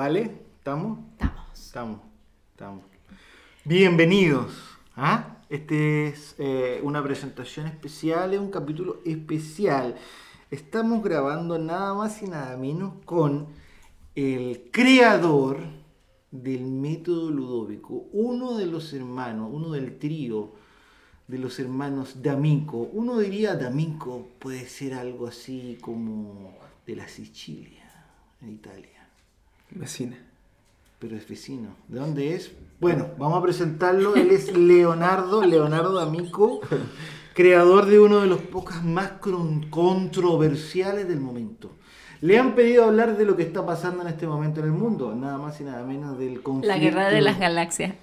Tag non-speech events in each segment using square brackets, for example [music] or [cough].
¿Vale? ¿Estamos? Estamos. Estamos. Estamos. Bienvenidos. ¿ah? Este es eh, una presentación especial, es un capítulo especial. Estamos grabando nada más y nada menos con el creador del método ludóvico, uno de los hermanos, uno del trío de los hermanos D'Amico. Uno diría D'Amico puede ser algo así como de la Sicilia, en Italia. Vecina. Pero es vecino. ¿De dónde es? Bueno, vamos a presentarlo. Él es Leonardo, Leonardo D'Amico, creador de uno de los pocas más controversiales del momento. Le han pedido hablar de lo que está pasando en este momento en el mundo, nada más y nada menos del conflicto. La guerra de las galaxias.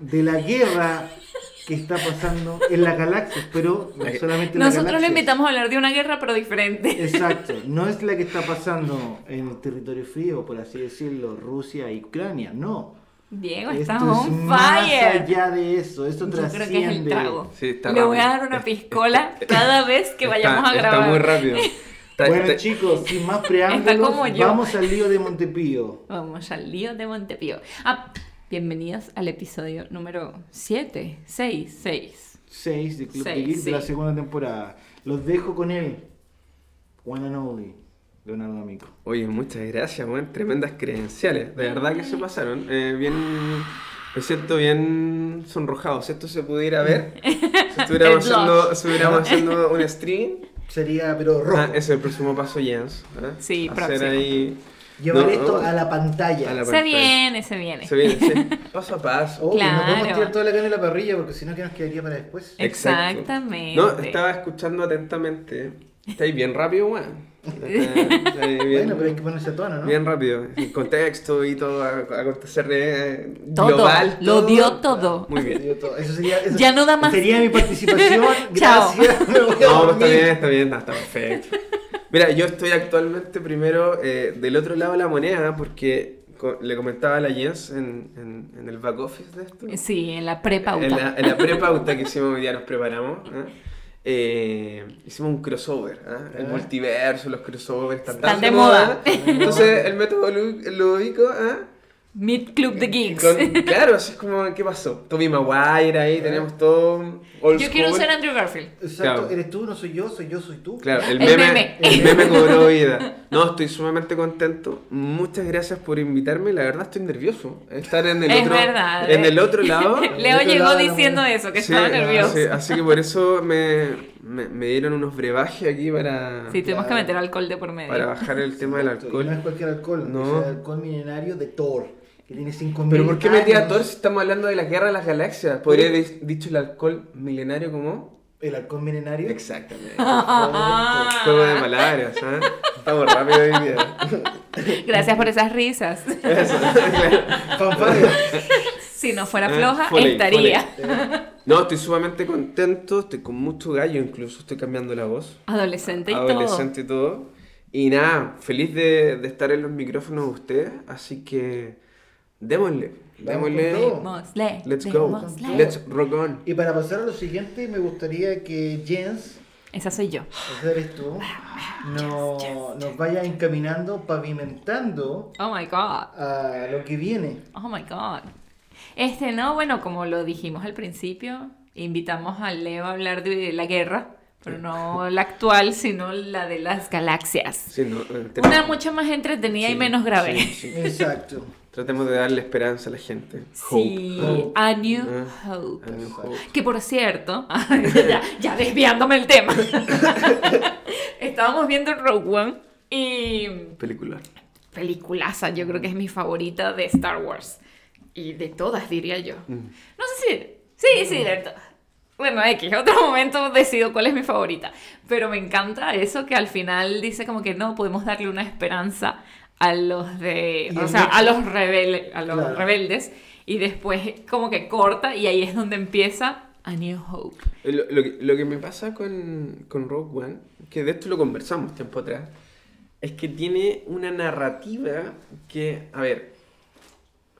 de la guerra que está pasando en las galaxias, pero no La- solamente en las Nosotros lo invitamos a hablar de una guerra, pero diferente. Exacto, [laughs] no es la que está pasando en el territorio frío, por así decirlo, Rusia y Ucrania, no. Diego, Esto estás es on más fire. allá de eso, esto Yo creo trasciende. que es el trago. Sí, está Le voy a dar una piscola cada vez que vayamos Está- a grabar. Está muy rápido. [laughs] Está- Bueno está- chicos, sin más preámbulos, vamos al lío de Montepío. Vamos al lío de Montepío. Ah, bienvenidos al episodio número 7, 6, 6. 6 de Club de Geek de la segunda temporada. Los dejo con él, One and Only, Leonardo Amico. Oye, muchas gracias, weón. Tremendas credenciales. De verdad que se pasaron. Eh, bien. Me siento bien sonrojado. Si esto se pudiera ver, [laughs] si estuviéramos haciendo, estuviéramos haciendo un stream. Sería, pero rojo. Ah, ese es el próximo paso, Jens. ¿eh? Sí, Hacer próximo. ahí. Llevar No, esto no. a la pantalla. A la Se pantalla. viene, se viene. Se viene, sí. [laughs] Paso a paso. Oh, que no podemos Claro. tirar toda la carne en la parrilla porque si no, ¿qué nos quedaría para después? Exacto. Exactamente. No, estaba escuchando atentamente. Estáis bien rápido, weón. Bueno, pero hay que ponerse a tono, ¿no? Bien rápido, el contexto y todo, acontecer eh, Todo, global. lo dio todo. Muy bien. Todo- Eso sería, eso Ya no da más. Sería mi participación. [laughs] Chao. Gracias. [laughs] A No, pues está bien, está bien, no, está perfecto. Mira, yo estoy actualmente primero eh, del otro lado de la moneda porque co- le comentaba a la Jens en, en, en el back office de esto. Sí, en la prepauta. En la, en la prepauta que [laughs] hicimos hoy día nos preparamos. ¿eh? Eh, hicimos un crossover, ¿eh? el Ah. multiverso, los crossovers están, Están tan de moda. Entonces el método lúdico, ¿eh? Meet Club de Geeks. Con- claro, así es como, ¿qué pasó? Toby Maguire ahí, [laughs] tenemos todo old Yo quiero ser Andrew Garfield. Exacto, Claro. eres tú, no soy yo, soy yo, soy tú. Claro, el El meme, meme. el meme [laughs] cobró vida. No, estoy sumamente contento. Muchas gracias por invitarme. La verdad estoy nervioso. Estar en el Es otro, verdad, en el otro lado. [laughs] Leo otro llegó lado, diciendo ¿no? eso, que Sí, estaba nervioso. sí, así que por eso me, me, me dieron unos brebajes aquí para, Sí, tuvimos que meter alcohol de por medio. para bajar el tema del y No es alcohol. cualquier alcohol, No. es el alcohol milenario de Thor, que tiene 5000 Pero ¿por qué metí a. Thor si estamos hablando de la guerra de las galaxias? ¿Podría haber dicho el alcohol milenario como? El alcohol milenario. Exactamente. [laughs] Ah. Juego de palabras, ¿ah? Estamos rápido hoy día. [laughs] Gracias por esas risas. Eso, claro. Si no fuera Ah, floja, foley, estaría. No, estoy sumamente contento, estoy con mucho gallo, incluso estoy cambiando la voz. Adolescente y Adolescente y todo. Y nada, feliz de, de estar en los micrófonos de ustedes, así que démosle, démosle. Démosle, Let's go, démosle. let's rock on. Y para pasar a lo siguiente, me gustaría que Jens, Esa soy yo. esa eres tú, no- nos vaya encaminando, pavimentando Oh my god. a lo que viene. Oh my god. Este, no, bueno, como lo dijimos al principio, invitamos a Leo a hablar de la guerra, pero no [laughs] la actual, sino la de las galaxias. Sí, no, eh, Una tenemos- mucho más entretenida y sí, menos grave. sí, sí. Exacto. Tratemos de darle esperanza a la gente. Sí, Hope. A New Ah. Hope. A New Hope. Que por cierto, [laughs] ya, ya desviándome el tema, [laughs] estábamos viendo Rogue One y Película. peliculaza, yo creo que es mi favorita de Star Wars. Y de todas, diría yo. Mm. No sé si... Sí, sí, de todas. Bueno, X, otro momento decido cuál es mi favorita. Pero me encanta eso que al final dice como que no, podemos darle una esperanza a los de... O sea, a los, rebel- a los Claro. rebeldes. Y después como que corta y ahí es donde empieza A New Hope. Eh, Lo, lo que, lo que me pasa con, con Rogue One, que de esto lo conversamos tiempo atrás, es que tiene una narrativa que, a ver,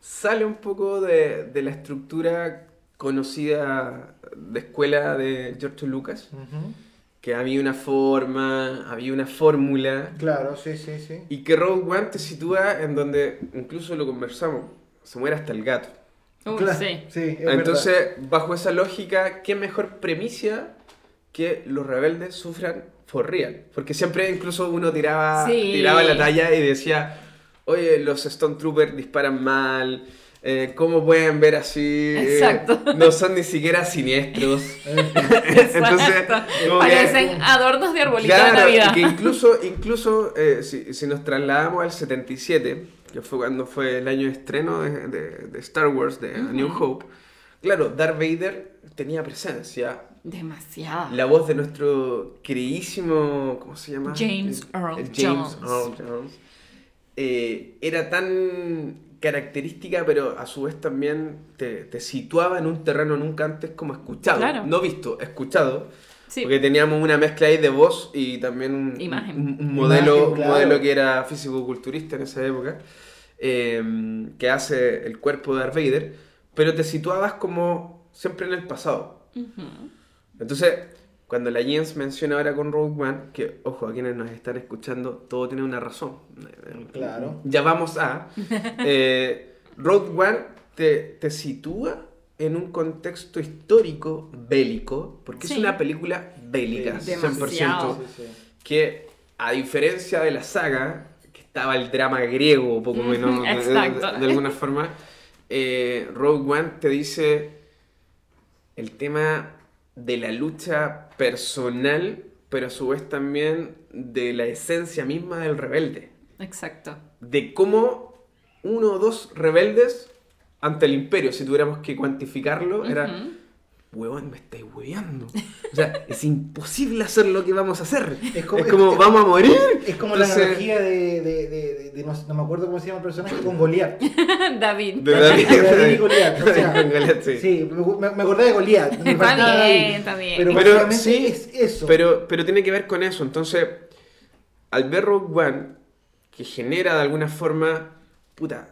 sale un poco de, de la estructura conocida de escuela de George Lucas. Que había una forma, había una fórmula, Claro, sí, sí, sí. y que Rogue One te sitúa en donde, incluso lo conversamos, se muere hasta el gato. Uy, Claro, sí. sí, es verdad. Entonces, bajo esa lógica, ¿qué mejor premisa que los rebeldes sufran for real? Porque siempre incluso uno tiraba, Sí. tiraba la talla y decía, oye, los Stone Troopers disparan mal, eh, ¿cómo pueden ver así? Eh, Exacto. no son ni siquiera siniestros. [laughs] [laughs] Entonces, como que- Parecen adornos de arbolito de Navidad. que incluso, incluso eh, si, si nos trasladamos al 77, que fue cuando fue el año de estreno de, de- de Star Wars, de New Hope, claro, Darth Vader tenía presencia. Demasiado. La voz de nuestro queridísimo, ¿cómo se llama? James Eh, Earl eh, James Jones. Earl Jones. Eh, era tan característica, pero a su vez también te, te situaba en un terreno nunca antes como escuchado. Claro. No visto, escuchado. Sí. Porque teníamos una mezcla ahí de voz y también un, Imagen. un- un modelo, Imagen, un claro. modelo que era físico-culturista en esa época, eh, que hace el cuerpo de Darth Vader, pero te situabas como siempre en el pasado. Ujú. Entonces, cuando la Jens menciona ahora con Rogue One, que ojo, a quienes nos están escuchando, todo tiene una razón. Claro. Ya vamos a. [laughs] eh, Rogue One te, te sitúa en un contexto histórico bélico, porque es una película bélica, Sí. 100%. Demasiado. Sí, sí. Que a diferencia de la saga, que estaba el drama griego, poco menos, [laughs] de- de, exacto. de alguna forma, eh, Rogue One te dice el tema de la lucha personal, pero a su vez también de la esencia misma del rebelde. Exacto. De cómo uno o dos rebeldes ante el imperio, si tuviéramos que cuantificarlo, era. Huevón, me estáis hueveando. O sea, [laughs] es imposible hacer lo que vamos a hacer. Es Es como- es- vamos a morir. Es como la analogía de, de, de, de- de- no, no me acuerdo cómo se llama el personaje, con Goliat. [laughs] David. De David. Y Goliat. O sea, [laughs] Con Goliat, sí. sí, me, me acordé de Goliat. Está bien, David. está bien. Pero, sí, es eso. Pero, pero tiene que ver con eso. Entonces, al ver Rogue One, que genera de alguna forma, puta,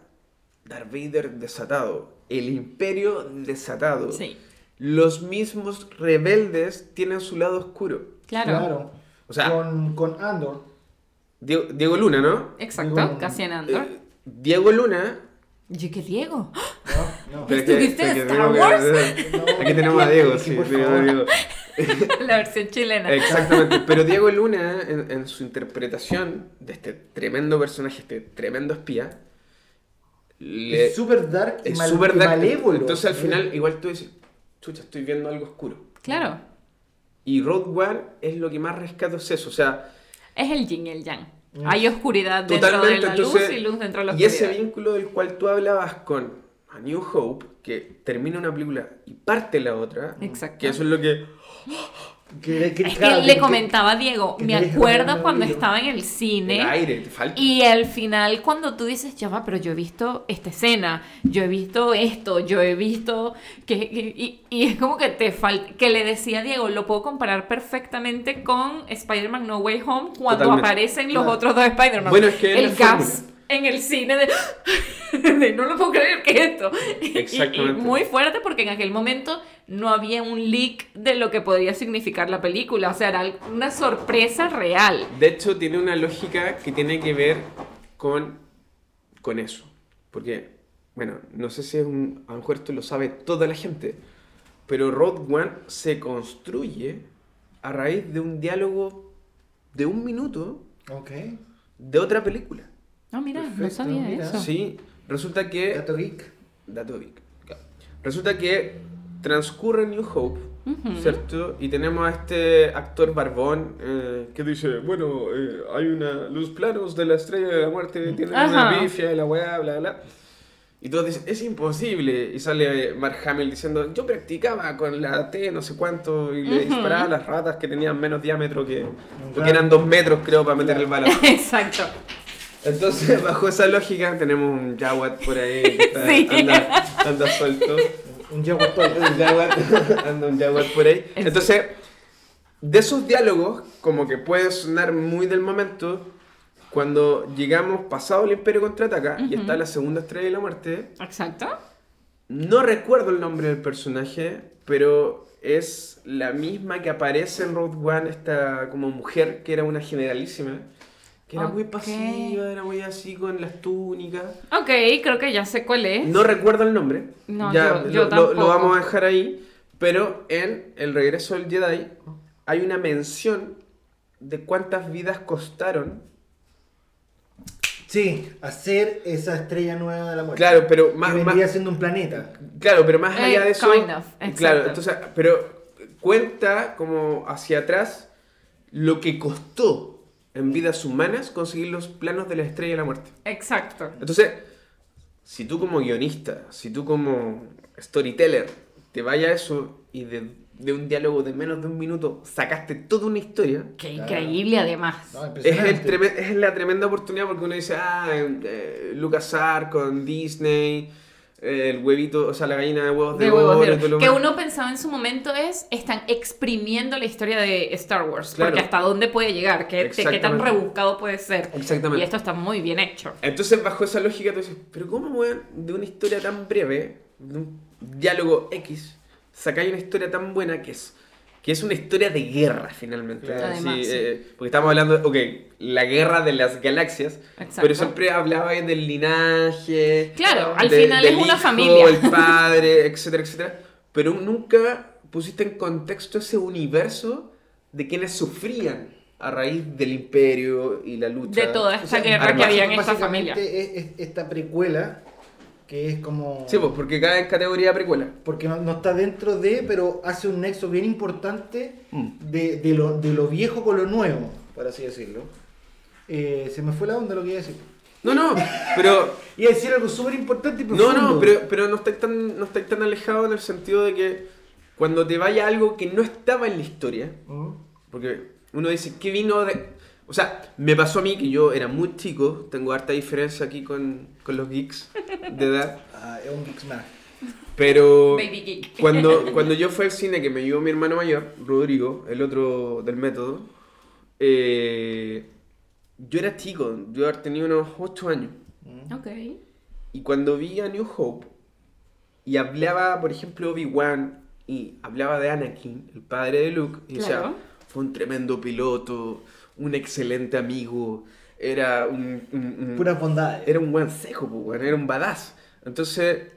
Darth Vader desatado, el imperio desatado, Sí, los mismos rebeldes tienen su lado oscuro. claro. Claro. O sea- con, con Andor. Diego, Diego Luna, ¿no? Exacto, Digo, Cassian Andor. Eh, Diego Luna... Yo, ¿qué Diego? No, no. pero es que- ¿Estuviste en Star que- Aquí tenemos a Diego, sí. Diego. [laughs] La versión chilena. Exactamente, pero Diego Luna, en, en su interpretación de este tremendo personaje, este tremendo espía, le- Es súper dark es mal- súper y dark. malévolo. Entonces al final, igual tú dices, chucha, estoy viendo algo oscuro. Claro. Y Road One es lo que más rescato es eso, o sea, Es el yin y el yang. Mm. Hay oscuridad dentro totalmente. de la entonces, luz y luz dentro de la y ese oscuridad. vínculo del cual tú hablabas con A New Hope, que termina una película y parte la otra, Exacto. que eso es lo que... Es que le comentaba a Diego, me acuerdo cuando estaba en el El cine aire, te falta. y al final cuando tú dices, ya va, pero yo he visto esta escena, yo he visto esto, yo he visto que, que- y, y es como que te falta, que le decía a Diego, lo puedo comparar perfectamente con Spider-Man No Way Home cuando Totalmente. aparecen los Claro. otros dos Spider-Man. Bueno, es que el gas en el cine de, [gasps] de, no lo puedo creer que es esto. Y- Exactamente. Y, muy fuerte porque en aquel momento no había un leak de lo que podría significar la película, o sea, era una sorpresa real. De hecho, tiene una lógica que tiene que ver con, con eso. Porque, bueno, no sé si es un, a lo mejor esto lo sabe toda la gente, pero Road One se construye a raíz de un diálogo de un minuto de otra película. No, mira, no Perfecto, sabía mira. eso. Sí, resulta que... Dato geek. Dato geek, claro. Resulta que transcurre New Hope, Ujú. ¿cierto? Y tenemos a este actor barbón eh, que dice, bueno, eh, hay una, los planos de la estrella de la muerte tienen una Ajá. bifia y la weá, bla, bla. Y todos dicen, es imposible. Y sale Mark Hamill diciendo, yo practicaba con la T no sé cuánto y le Ujú. disparaba a las ratas que tenían menos diámetro que... Porque eran dos metros, creo, para meter el balón. [laughs] Exacto. Entonces, [laughs] bajo esa lógica, tenemos un Jawad por ahí que está- Sí. anda, anda suelto. Un Jaguar Toy. Un Jaguar, [laughs] anda un Jaguar por ahí. Es- Entonces, de esos diálogos, como que puede sonar muy del momento, cuando llegamos pasado el Imperio Contraataca y Ujú. está la segunda estrella de la muerte, Exacto. no recuerdo el nombre del personaje, pero es la misma que aparece en Road One, esta como mujer que era una generalísima, que era muy pasiva, era muy así con las túnicas. Ok, creo que ya sé cuál es. No recuerdo el nombre. No, ya yo- yo lo, tampoco. lo vamos a dejar ahí. Pero en El regreso del Jedi hay una mención de cuántas vidas costaron. Sí, hacer esa estrella nueva de la muerte. Claro, pero que más, vendría más- siendo un planeta. claro, pero más Eh, allá de eso. kind of, claro, entonces, pero cuenta como hacia atrás lo que costó en vidas humanas conseguir los planos de la estrella de la muerte. Exacto. Entonces, si tú como guionista, si tú como storyteller, te vaya a eso y de, de un diálogo de menos de un minuto sacaste toda una historia, Qué Claro. increíble además. No, es, el treme- es la tremenda oportunidad porque uno dice, ah, eh, LucasArts con Disney, el huevito, o sea, la gallina de huevos de, De huevos oro de oro. lo Que uno pensaba en su momento es, están exprimiendo la historia de Star Wars. Claro. Porque hasta dónde puede llegar, qué, qué tan rebuscado puede ser. Exactamente. Y esto está muy bien hecho. Entonces, bajo esa lógica, tú dices, pero ¿cómo, weón, de una historia tan breve, de un diálogo X, sacáis una historia tan buena que es que es una historia de guerra, finalmente? Claro. Además, sí. eh, porque estamos hablando, ok, la guerra de las galaxias, Exacto. pero siempre hablaba del linaje. Claro, al de- final es una familia. El padre, [laughs] etcétera, etcétera. Pero nunca pusiste en contexto ese universo de quienes sufrían a raíz del imperio y la lucha. De toda O esta sea, guerra que había en esta familia. Es, es esta precuela que es como... Sí, pues porque cae en categoría precuela. Porque no, no está dentro de, pero hace un nexo bien importante Mm. de, de lo, de lo viejo con lo nuevo, por así decirlo. Eh, se me fue la onda lo que iba a decir. No, no, pero. [laughs] Iba a decir algo súper importante y No, profundo. no, pero, pero no estáis tan, no estáis tan alejado en el sentido de que cuando te vaya algo que no estaba en la historia, porque uno dice, ¿qué vino de.? O sea, me pasó a mí que yo era muy chico, tengo harta diferencia aquí con, con los geeks de edad, Ah, es un Geeks más. pero. Baby geek. Cuando, cuando yo fui al cine, que me llevó mi hermano mayor, Rodrigo, el otro del método, eh, yo era chico, yo había tenido unos 8 años. Ok. Y cuando vi a New Hope y hablaba, por ejemplo, Obi-Wan y hablaba de Anakin, el padre de Luke, y decía, Claro. fue un tremendo piloto, un excelente amigo, era un, un- un- Puras bondades. era un buen cejo, pues, era un badass. Entonces,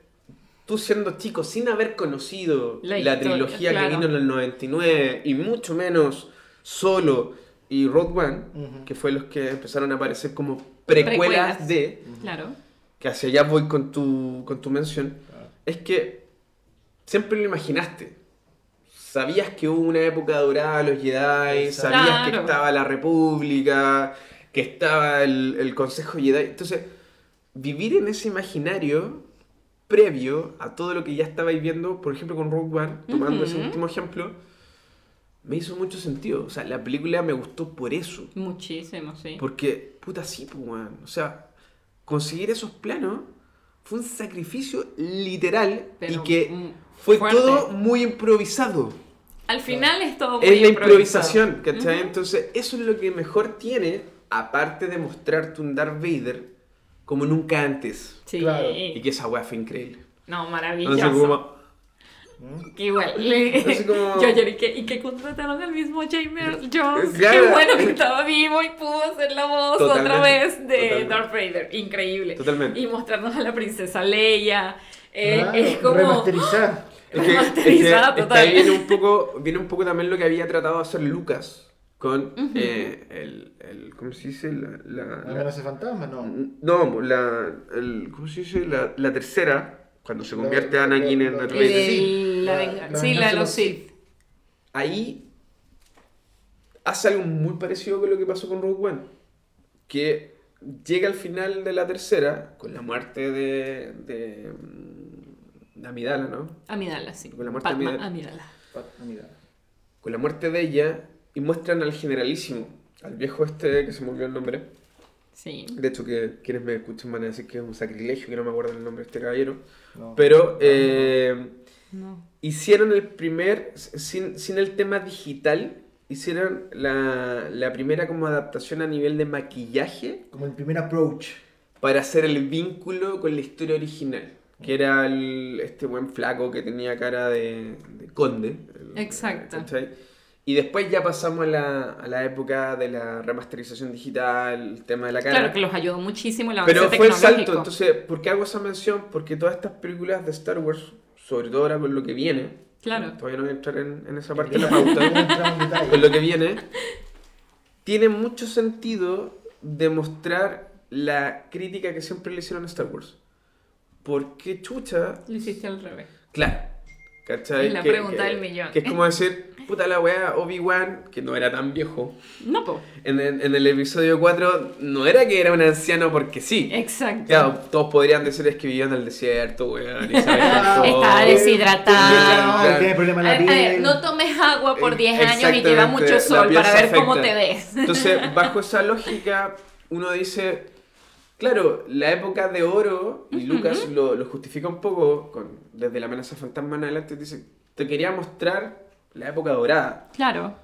tú siendo chico, sin haber conocido La la, historia, trilogía claro. que vino en el 99, y mucho menos Solo y Rogue One, que fue los que empezaron a aparecer como precuelas, Precuelas. de, Claro. que hacia allá voy con tu, con tu mención, es que siempre lo imaginaste. Sabías que hubo una época dorada de los Jedi, sabías que estaba la República, que estaba el, el Consejo Jedi. Entonces, vivir en ese imaginario previo a todo lo que ya estabais viendo, por ejemplo con Rogue One, tomando ese último ejemplo, me hizo mucho sentido. O sea, la película me gustó por eso. Muchísimo, sí. Porque, puta, sí, pues. O sea, conseguir esos planos fue un sacrificio literal Pero, y que fue fuerte. todo muy improvisado. Al final es todo muy Es la improvisación, ¿cachai? Ujú. Entonces, eso es lo que mejor tiene, aparte de mostrarte un Darth Vader como nunca antes. Sí. Claro. Y que esa weá fue increíble. No, Entonces, maravilloso. como, Que igual. le- Así como- [laughs] Yo lloré y que, y que contrataron al mismo James [laughs] Jones. Qué Claro. bueno que estaba vivo y pudo hacer la voz otra vez de totalmente. Darth Vader. Increíble. Totalmente. Y mostrarnos a la princesa Leia. Eh, Ah, es como. Remasterizar. Es que, es que- Remasterizada es que total. ahí viene un, poco, viene un poco también lo que había tratado de hacer Lucas con eh, el, el- ¿Cómo se dice? La, la- ¿La amenaza fantasma? No. no, la, el, ¿cómo se dice? La, la tercera, cuando se convierte La- Anakin en la- Darth Vader. de Sí, la de los los Sith. Ahí hace algo muy parecido con lo que pasó con Rogue One. Que llega al final de la tercera, con la muerte de, de, de Amidala, ¿no? Amidala, sí. Con la muerte de Padma Amidala. Amidala. Mira. Con la muerte de ella, y muestran al generalísimo, al viejo este que se me olvidó el nombre. Sí. De hecho, que quienes me escuchan van a decir que es un sacrilegio, que no me acuerdo el nombre de este caballero. No. Pero eh, No. hicieron el primer, sin, sin el tema digital, hicieron la, la primera como adaptación a nivel de maquillaje Como el primer approach. para hacer el vínculo con la historia original. Que era el- este buen flaco que tenía cara de, de conde. el- Exacto. ¿cachai? Y después ya pasamos a la, a la época de la remasterización digital, el tema de la cara. Claro que los ayudó muchísimo el avance Pero fue el salto, entonces, ¿por qué hago esa mención? Porque todas estas películas de Star Wars, sobre todo ahora con lo que viene, Claro. todavía no voy a entrar en, en esa parte de la pauta, Entramos en detalle. con lo que viene, tiene mucho sentido demostrar la crítica que siempre le hicieron a Star Wars. ¿Por qué chucha? Lo hiciste al revés. Claro. ¿Cachai? Es la pregunta del millón. Que es como decir, puta la weá, Obi-Wan, que no era tan viejo, No, po. en, el- en el episodio 4 no era que era un anciano porque sí. Exacto. Claro, todos podrían decir es que vivió en el desierto, weón. [laughs] Estaba deshidratado. Claro, tiene problemas en A la ver, a ver, piel. no tomes agua por Eh, 10 años y lleva mucho sol para ver cómo te ves. Entonces, bajo [laughs] esa lógica, uno dice, claro, la época de oro, y Lucas lo, lo justifica un poco, con, desde la amenaza fantasma en adelante, dice, te quería mostrar la época dorada, Claro.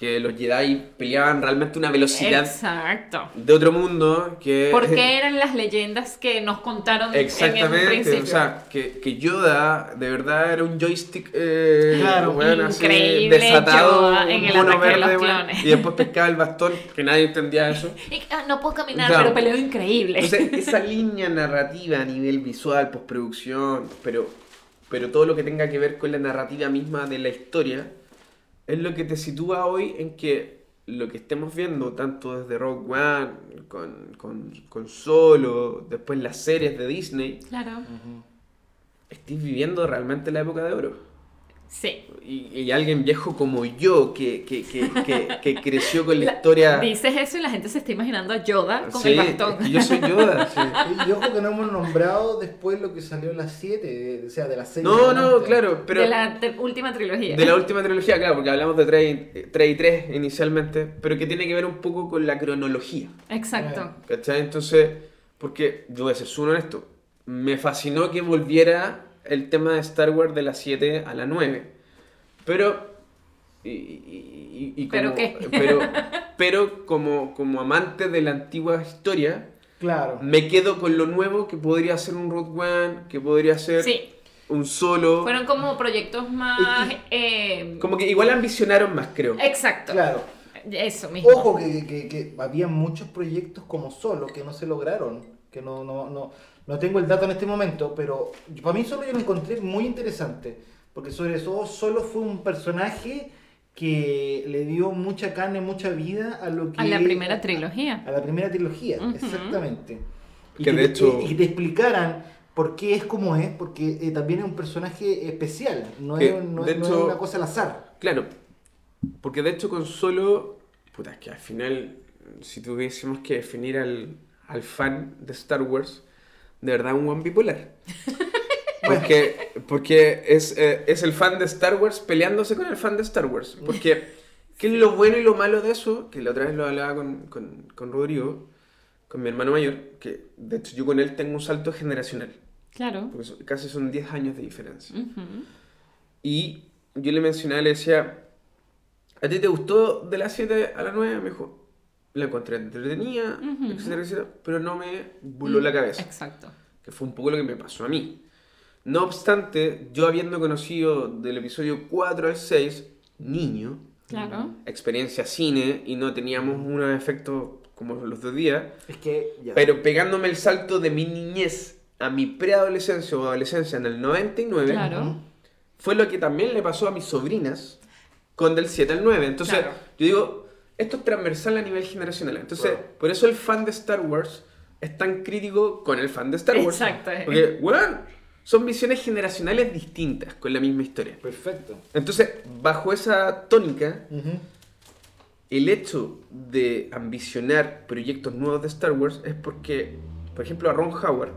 Que los Jedi peleaban realmente una velocidad Exacto. de otro mundo, que... Porque eran las leyendas que nos contaron en Exactamente, el principio. o sea, que, que Yoda de verdad era un joystick eh, Claro. así, Increíble desatado, Yoda en el mono ataque de los clones. y después pescaba el bastón, que nadie entendía eso. Y, ah, no puedo caminar, Claro. pero peleo increíble. Entonces, [laughs] esa línea narrativa a nivel visual, postproducción, pero, pero todo lo que tenga que ver con la narrativa misma de la historia, es lo que te sitúa hoy en que lo que estemos viendo, tanto desde Rogue One, con, con, con Solo, después las series de Disney, Claro. estés viviendo realmente la época de oro. Sí. Y, y alguien viejo como yo, que, que, que, que, que creció con la, La- historia... [laughs] Dices eso y la gente se está imaginando a Yoda con Sí, el bastón. que yo soy [laughs] Yoda, sí. Y ojo que no hemos nombrado después lo que salió en las 7, o sea, de las 6. No, no, claro, pero... de la última trilogía. De la última trilogía, claro, porque hablamos de 3 y 3 inicialmente, pero que tiene que ver un poco con la cronología. Exacto. ¿Cachai? Entonces, porque yo voy a ser súper honesto, me fascinó que volviera el tema de Star Wars de la 7 a la 9. Pero. Y, y- y- y ¿Pero como- qué? Pero, [laughs] pero como, como amante de la antigua historia, Claro. me quedo con lo nuevo que podría ser un Rogue One, que podría ser Sí. un solo. Fueron como proyectos más. Y- eh, Como que igual ambicionaron más, creo. Exacto. Claro. Eso mismo. Ojo que, que, que había muchos proyectos como solo que no se lograron. Que no, no, no, no tengo el dato en este momento, pero yo- para mí solo yo lo encontré muy interesante. Porque sobre todo solo fue un personaje que le dio mucha carne, mucha vida a lo que... A la primera trilogía. A la primera trilogía, exactamente. Y Que que, de te- hecho- y te explicaran por qué es como es, porque eh, también es un personaje especial, no, Que, es, no, hecho- es una cosa al azar. Claro, porque de hecho con solo, puta, es que al final, si tuviésemos que definir al, al fan de Star Wars, de verdad un buen bipolar. [laughs] Porque, porque es, eh, es el fan de Star Wars peleándose con el fan de Star Wars. Porque, ¿qué es lo bueno y lo malo de eso? Que la otra vez lo hablaba con, con, con Rodrigo, con mi hermano mayor, que de hecho yo con él tengo un salto generacional. Claro. Porque son- casi son 10 años de diferencia. Ujú. Y yo le mencionaba, le decía, ¿a ti te gustó de las 7 a la 9? Me dijo, la encontré entretenida, Ujú. etcétera, etcétera, pero no me voló la cabeza, Exacto. que fue un poco lo que me pasó a mí. No obstante, yo habiendo conocido del episodio 4 al 6, niño, Claro. experiencia cine, y no teníamos unos efectos como los de hoy día, Es que ya. pero pegándome el salto de mi niñez a mi preadolescencia o adolescencia en el 99, Claro. Fue lo que también le pasó a mis sobrinas con del 7 al 9. Entonces, Claro. yo digo, esto es transversal a nivel generacional. Entonces, por eso el fan de Star Wars es tan crítico con el fan de Star Wars. Exacto. Porque, weón, son visiones generacionales distintas con la misma historia. Perfecto. Entonces, bajo esa tónica, el hecho de ambicionar proyectos nuevos de Star Wars es porque, por ejemplo, a Ron Howard,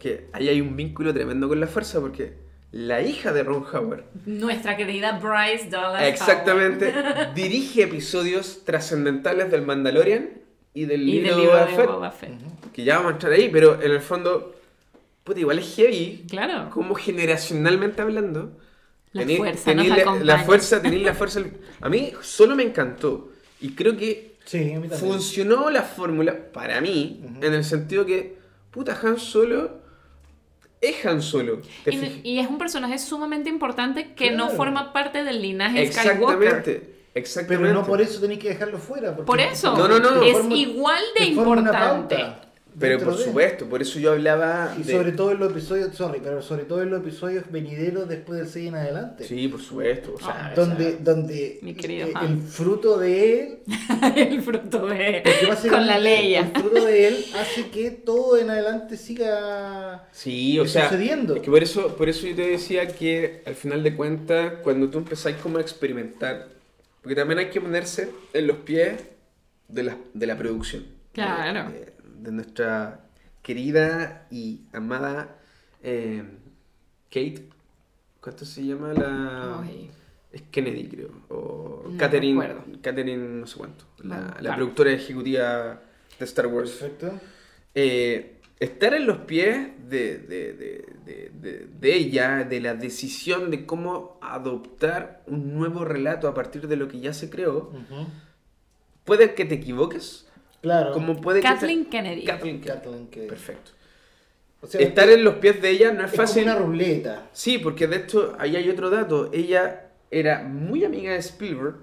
que ahí hay un vínculo tremendo con la fuerza, porque la hija de Ron Howard Nuestra querida Bryce Dallas. Exactamente. [laughs] Dirige episodios trascendentales del Mandalorian y del Howard. Y libro del de libro Boba de Boba Fett. que ya vamos a entrar ahí, pero en el fondo, puta, igual es heavy, Claro. como generacionalmente hablando. La fuerza tenéis nos la, la fuerza, tenéis la fuerza. A mí solo me encantó. Y creo que Sí, funcionó la fórmula para mí, Ujú. en el sentido que, puta, Han Solo es Han Solo. ¿te Y, es un personaje sumamente importante que no forma parte del linaje Skywalker. Exactamente. Exactamente. Pero no por eso tenéis que dejarlo fuera. Por eso, No, no, no. es forma- igual de importante. Pero por de. supuesto, por eso yo hablaba Y de... sobre todo en los episodios, sorry, pero sobre todo en los episodios venideros después del 6 en adelante. Sí, por supuesto. O sea, Ah, Donde, o sea, donde Mi querido eh, Han. el fruto de él, [laughs] el fruto de básicamente con la ley. el fruto de él hace que todo en adelante siga Sí, o sea, sucediendo. es que por eso, por eso yo te decía que al final de cuentas, cuando tú empezáis como a experimentar, porque también hay que ponerse en los pies de la, de la producción. Claro. De, de- nuestra querida y amada eh, Kate. ¿Cuánto se llama la...? Ay. Es Kennedy, creo. O No Catherine, no sé cuánto. La, Bueno, la claro. productora ejecutiva de Star Wars. Perfecto. Eh, estar en los pies de, de, de, de, de- de ella, de la decisión de cómo adoptar un nuevo relato a partir de lo que ya se creó, Ujú. puede que te equivoques, Claro. como puede Kathleen que Kennedy. Kathleen Kennedy. Kathleen Perfecto. o sea, Estar en los pies de ella no es, es como fácil. una ruleta. Sí, porque de hecho, ahí hay otro dato. Ella era muy amiga de Spielberg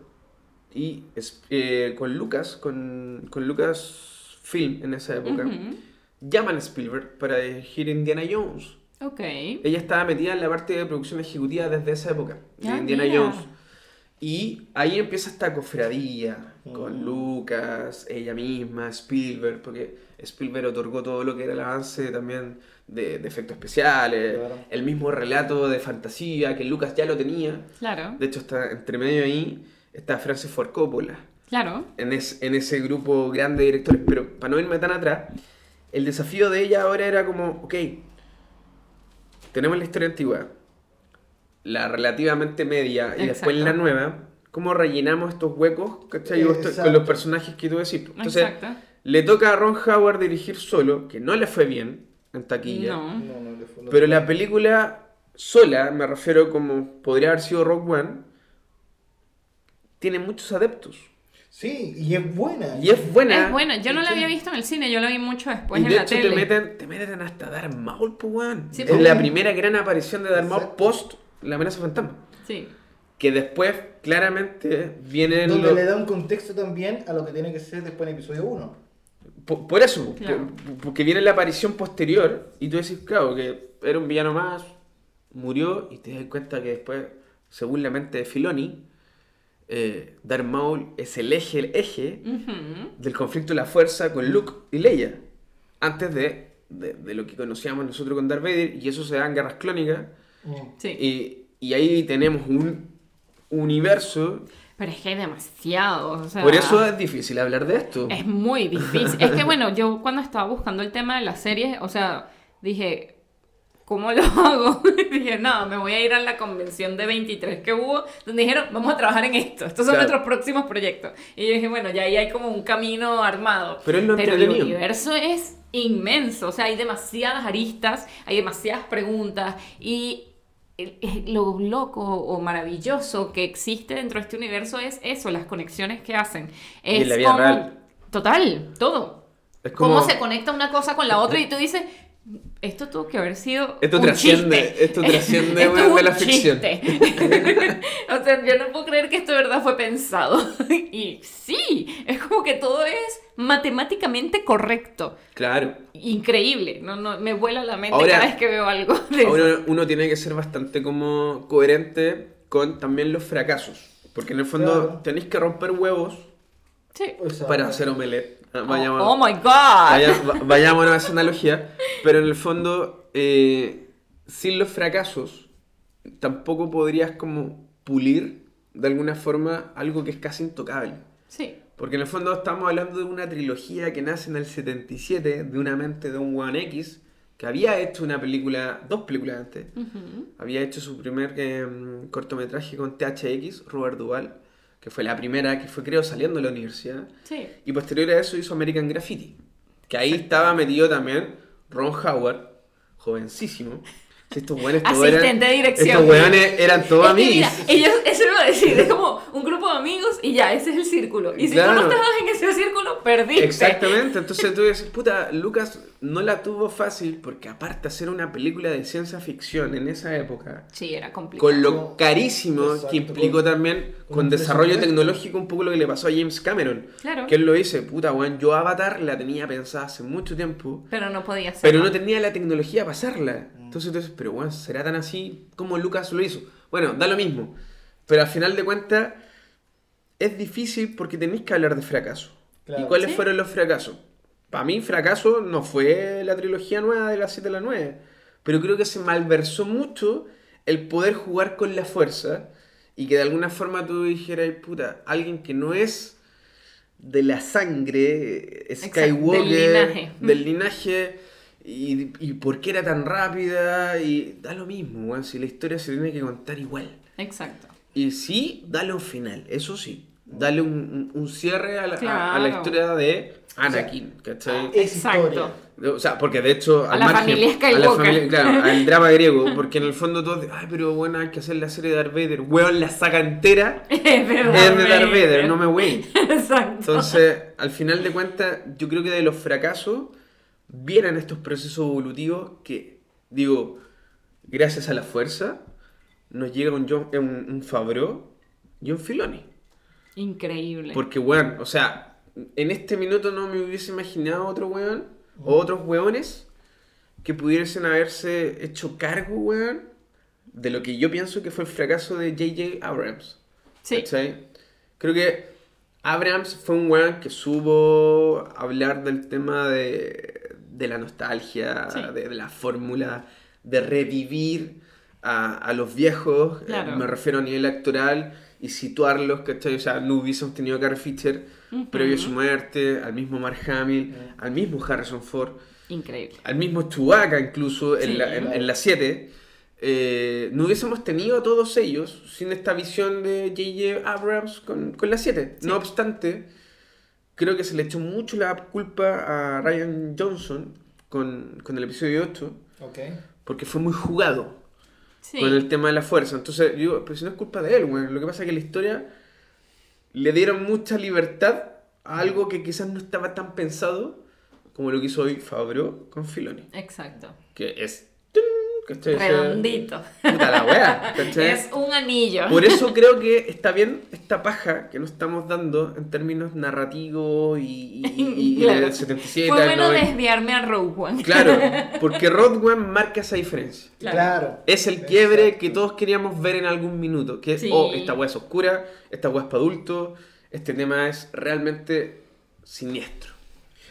y es- eh, con Lucas, con, con Lucas Film en esa época, Ujú. llaman a Spielberg para dirigir Indiana Jones. Ok. Ella estaba metida en la parte de producción ejecutiva desde esa época, de Ah, Indiana mira. Jones. Y ahí empieza esta cofradía con Mm. Lucas, ella misma, Spielberg, porque Spielberg otorgó todo lo que era el avance también de, de efectos especiales, Claro. el mismo relato de fantasía que Lucas ya lo tenía. Claro. De hecho, está entre medio ahí está Francis Ford Coppola Claro. en, es- en ese grupo grande de directores. Pero para no irme tan atrás, el desafío de ella ahora era como, ok, tenemos la historia antigua, la relativamente media y después la nueva. ¿Cómo rellenamos estos huecos ¿cachai? Con los personajes que tú decís? Entonces, Exacto. le toca a Ron Howard dirigir solo, que no le fue bien en taquilla. No. No, no le fue- Pero la película sola, me refiero como podría haber sido Rock One, tiene muchos adeptos. Sí, y es buena. Y es buena. Es bueno, yo no la había visto en el cine, yo la vi mucho después y en de la hecho tele. te meten, te meten hasta Darth Maul, pues. Sí, es pues. la primera gran aparición de Darth Maul post La amenaza fantasma. Sí. Que después, claramente, vienen Donde los- le da un contexto también a lo que tiene que ser después en episodio 1. Por, por eso, Claro. por- porque viene la aparición posterior y tú decís, claro, que era un villano más, murió y te das cuenta que después, según la mente de Filoni, eh, Darth Maul es el eje, el eje del conflicto de la fuerza con Luke y Leia. Antes de, de, de lo que conocíamos nosotros con Darth Vader y eso se da en Guerras Clónicas Sí. y, y ahí tenemos un universo. Pero es que hay demasiado. o sea, Por eso es difícil hablar de esto. Es muy difícil. es que bueno, yo cuando estaba buscando el tema de la serie, o sea, dije, ¿cómo lo hago? [laughs] dije, no, me voy a ir a la convención de 23 que hubo, donde dijeron, vamos a trabajar en esto. Estos son Claro. nuestros próximos proyectos. Y yo dije, bueno, ya ahí hay como un camino armado. Pero lo el universo es inmenso. O sea, hay demasiadas aristas, hay demasiadas preguntas y lo loco o maravilloso que existe dentro de este universo es eso, las conexiones que hacen. Y Es en la vida como- real. Total, todo. Es como- Cómo se conecta una cosa con la otra y tú dices, esto tuvo que haber sido Esto un trasciende, chiste. esto [laughs] trasciende, Esto es de la ficción. o sea, yo no puedo creer que esto de verdad fue pensado. [laughs] y sí, es como que todo es matemáticamente correcto. Claro. Increíble, no, no, me vuela la mente Ahora- cada vez que veo algo de eso. Ahora uno tiene que ser bastante como coherente con también los fracasos. Porque en el fondo Claro. tenéis que romper huevos Sí. Para hacer omelette. Ah, Oh, Vayamos, oh my god. vaya- va- vayámonos a esa analogía. Pero en el fondo, eh, sin los fracasos, tampoco podrías como pulir de alguna forma algo que es casi intocable. Sí. Porque en el fondo estamos hablando de una trilogía que nace en el 77 de una mente de un One X que había hecho una película, dos películas antes. Había hecho su primer eh, cortometraje con THX, Robert Duvall, que fue la primera que fue creo saliendo de la universidad. Sí. Y posterior a eso hizo American Graffiti, que ahí estaba metido también Ron Howard, jovencísimo. Si Estos weones todos eran- Asistente de dirección. Estos weones eran todos Es que mira, amigos. ellos, eso iba a decir, es como un grupo de amigos y ya, ese es el círculo. Y si Claro. tú no estabas en ese círculo, perdiste. Exactamente, [laughs] entonces tú dices, puta, Lucas no la tuvo fácil porque aparte hacer una película de ciencia ficción en esa época, Sí, era complicado. con lo carísimo Exacto, que implicó con- también con desarrollo tecnológico, un poco lo que le pasó a James Cameron. Claro. Que él lo dice, puta, weón, yo Avatar la tenía pensada hace mucho tiempo, Pero no podía ser. pero no tenía la tecnología para hacerla. Entonces tú dices, pero bueno, ¿será tan así como Lucas lo hizo? Bueno, da lo mismo. Pero al final de cuentas, es difícil porque tenéis que hablar de fracaso. Claro. ¿Y cuáles Sí. fueron los fracasos? Para mí, fracaso no fue la trilogía nueva de las 7 a la 9. Pero creo que se malversó mucho el poder jugar con la fuerza y que de alguna forma tú dijeras, puta, alguien que no es de la sangre eh, Exacto, Skywalker, del linaje. del linaje, y, y por qué era tan rápida, y da lo mismo, weón, si la historia se tiene que contar igual. Exacto. Y sí, dale un final, eso sí. Dale un, un- cierre a la, a- a la Claro. historia de Anakin, ¿cachai? Es Exacto. historia. O sea, porque de hecho, A al la margen, familia a la familia- claro, [laughs] al drama griego, porque en el fondo todos, ay, pero bueno, hay que hacer la serie de Darth Vader. Weón, la saga entera [laughs] Es de es de Darth Vader, no me wey. [laughs] Exacto. Entonces, al final de cuentas, yo creo que de los fracasos vienen estos procesos evolutivos que, digo, gracias a la fuerza, nos llega un, John, un, un Favreau y un Filoni. Increíble. Porque, weón, o sea, en este minuto no me hubiese imaginado otro weón, o otros weones, que pudiesen haberse hecho cargo, weón, de lo que yo pienso que fue el fracaso de J.J. Abrams. Sí. ¿Cachai? Creo que Abrams fue un weón que supo hablar del tema de, de la nostalgia, Sí. de, de la fórmula, de revivir a, a los viejos, eh, me refiero a nivel actoral, y situarlos, ¿cachai? O sea, no hubiésemos tenido a Carrie Fisher previo a su muerte, al mismo Mark Hamill, al mismo Harrison Ford, Increíble. al mismo Chewbacca incluso en Sí. la- en, en la 7, eh, no hubiésemos tenido a todos ellos sin esta visión de J.J. Abrams con, con la 7. Sí. No obstante, creo que se le echó mucho la culpa a Ryan Johnson con, con el episodio 8, Ok. porque fue muy jugado Sí. con el tema de la fuerza. Entonces, yo digo, pero si no es culpa de él, weón. Lo que pasa es que la historia le dieron mucha libertad a algo que quizás no estaba tan pensado como lo que hizo hoy Fabro con Filoni. Exacto. Que es. Ese- Redondito. Puta la wea, ¿cachai? Es un anillo. Por eso creo que está bien esta paja que nos estamos dando en términos narrativos y, y, y- y [laughs] Claro. del 77 Fue bueno 90. desviarme a Rogue One. Claro, [laughs] porque Rogue One marca esa diferencia. Claro. Claro. Es el quiebre Exacto. que todos queríamos ver en algún minuto. Que es, Sí. oh, esta weá es oscura, esta weá es para adultos, este tema es realmente siniestro.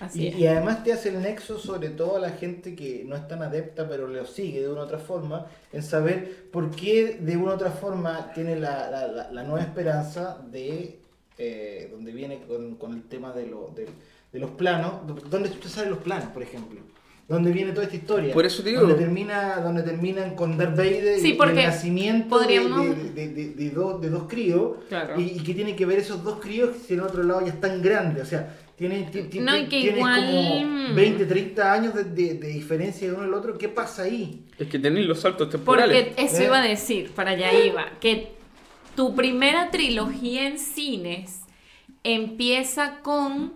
Así Y, es. y además te hace el nexo sobre todo a la gente que no es tan adepta pero lo sigue de una u otra forma en saber por qué de una u otra forma tiene la, la- la- la nueva esperanza de eh, donde viene con, con el tema de, lo- de, de los planos, donde usted sabe los planos por ejemplo, donde viene toda esta historia. Por eso te digo. Donde, termina, donde terminan con Darth Vader Sí, y- y porque el nacimiento de- podríamos- de, de- de- de dos, de dos críos Claro. y, y que tiene que ver esos dos críos si en otro lado ya están grandes. O sea, tiene, ti- ti- No, y que tienes igual- como 20, 30 años de, de- de diferencia de uno al otro. ¿Qué pasa ahí? Es que tenéis los saltos temporales. Porque eso Eh. iba a decir, para allá iba, que tu primera trilogía en cines empieza con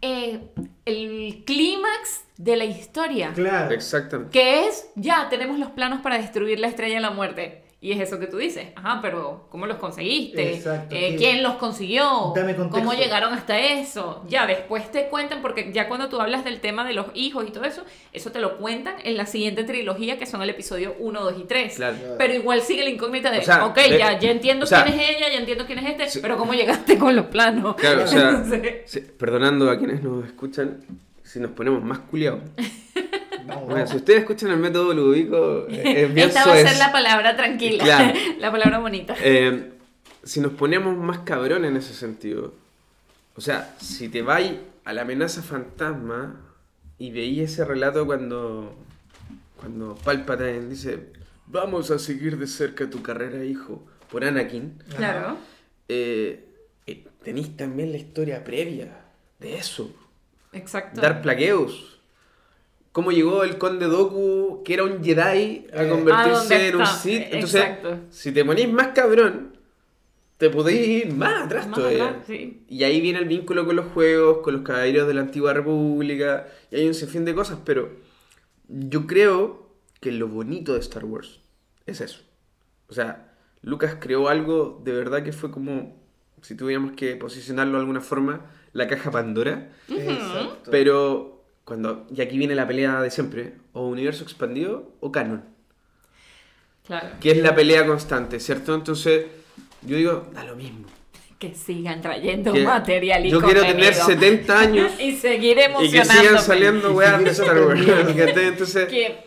eh, el clímax de la historia, Claro. Exactamente. que es, ya tenemos los planos para destruir la estrella de la muerte. Y es eso que tú dices, ajá, pero ¿cómo los conseguiste? Exacto, Eh, ¿Quién los consiguió? Dame contexto. ¿Cómo llegaron hasta eso? Ya, después te cuentan, porque ya cuando tú hablas del tema de los hijos y todo eso, eso te lo cuentan en la siguiente trilogía, que son el episodio 1, 2 y 3. Claro. Pero igual sigue la incógnita de, O sea, ok, de- ya, ya entiendo o sea, quién es ella, ya entiendo quién es este, sí. pero ¿cómo llegaste con los planos? Claro, o sea, [laughs] Entonces, sí, perdonando a quienes nos escuchan, si nos ponemos más culiados. [laughs] Bueno, si ustedes escuchan el método Ludovico, eh, es bien Esta va a ser la palabra tranquila, Claro. [laughs] la palabra bonita. Eh, si nos ponemos más cabrón en ese sentido, o sea, si te vais a la amenaza fantasma y veí ese relato cuando, cuando Palpatine dice, vamos a seguir de cerca tu carrera, hijo, por Anakin, Claro. eh, eh, tenéis también la historia previa de eso. Exacto. Dar plagueos. ¿Cómo llegó el conde Doku, que era un Jedi, a Eh, convertirse ¿a dónde en un? Sith? Entonces, Exacto. si te ponís más cabrón, te podéis ir más atrás Más todavía. atrás, sí. Y ahí viene el vínculo con los juegos, con los caballeros de la antigua república, y hay un sinfín de cosas, pero yo creo que lo bonito de Star Wars es eso. O sea, Lucas creó algo de verdad que fue como, si tuviéramos que posicionarlo de alguna forma, la caja Pandora. Exacto. Pero cuando, y aquí viene la pelea de siempre, o universo expandido o canon, Claro. que es la pelea constante, ¿cierto? Entonces, yo digo, da lo mismo. [laughs] Que sigan trayendo Que material y yo quiero tener contenido. 70 años [laughs] y seguir y que sigan saliendo weas de Star Wars. [laughs] Entonces, que,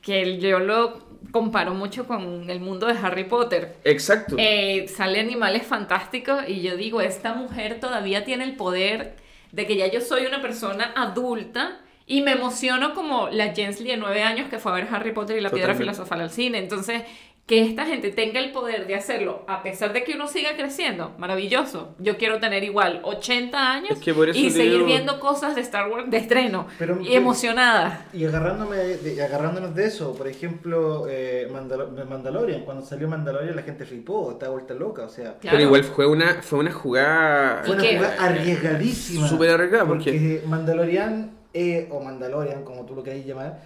que yo lo comparo mucho con el mundo de Harry Potter. exacto. Eh, sale animales fantásticos y yo digo, esta mujer todavía tiene el poder de que ya yo soy una persona adulta y me emociono como la Jensley de 9 años que fue a ver Harry Potter y la piedra filosofal al cine. Entonces, que esta gente tenga el poder de hacerlo a pesar de que uno siga creciendo, maravilloso. Yo quiero tener igual 80 años Es que por eso y seguir digo- viendo cosas de Star Wars de estreno Pero- y emocionada. Y agarrándome de- agarrándonos de eso, por ejemplo, eh, Mandalo- Mandalorian, cuando salió Mandalorian la gente flipó, estaba vuelta loca, o sea, Claro. Pero igual fue una, fue una jugada fue ¿Y una jugada arriesgadísima. Súper arriesgada, porque- porque Mandalorian, eh, o Mandalorian, como tú lo queráis llamar,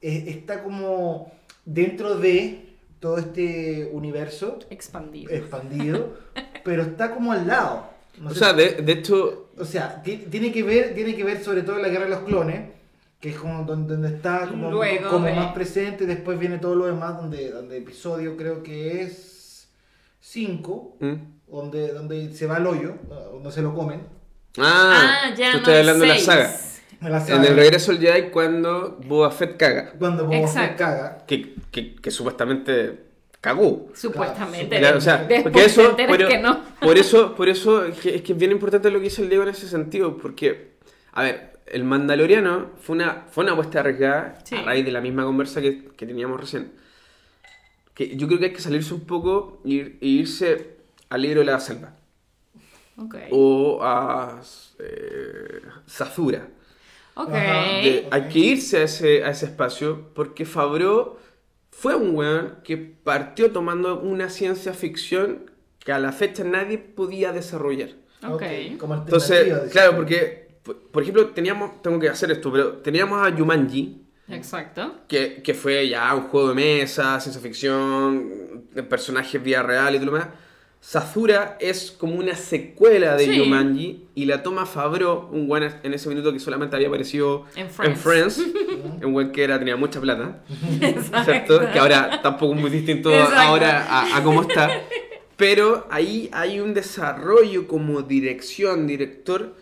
eh, está como dentro de todo este universo Expandido. expandido, [laughs] pero está como al lado. No O sé sea, de, de hecho, O sea, ti- tiene que ver, tiene que ver sobre todo la guerra de los clones, que es como donde, donde está como, Luego como de- más presente, después viene todo lo demás, donde, donde episodio creo que es 5, ¿Mm? donde, donde se va al hoyo, donde se lo comen. Ah, Ah, ya tú no estás hay hablando de la seis. saga. En, el regreso al Jedi cuando Boba Fett caga. Cuando Boba Fett Exacto. caga. Que, que, que supuestamente cagó. Supuestamente. Claro, o sea, Después porque eso, pero- que no. por eso, por eso es que, es que es bien importante lo que dice el Diego en ese sentido, porque, a ver, el Mandaloriano fue una, fue una apuesta arriesgada Sí. a raíz de la misma conversa que, que teníamos recién. Que yo creo que hay que salirse un poco y, ir- y irse al libro de la selva Ok. o a eh, Zazura. Ok. Ajá. De- hay que irse a ese, a ese espacio porque Fabro fue un weón que partió tomando una ciencia ficción que a la fecha nadie podía desarrollar. Ok. como alternativa, Entonces, claro, porque, por, ejemplo, teníamos, tengo que hacer esto, pero teníamos a Jumanji, Exacto. que, que fue ya un juego de mesa, ciencia ficción, de personajes vía real y todo lo demás. Sazura es como una secuela de Sí. Jumanji y la toma Fabro, un weón en ese minuto que solamente había aparecido En Friends. [laughs] Un weón que era, tenía mucha plata, ¿cierto? Que ahora tampoco es muy distinto Exacto. ahora a, a cómo está. Pero ahí hay un desarrollo como dirección, director,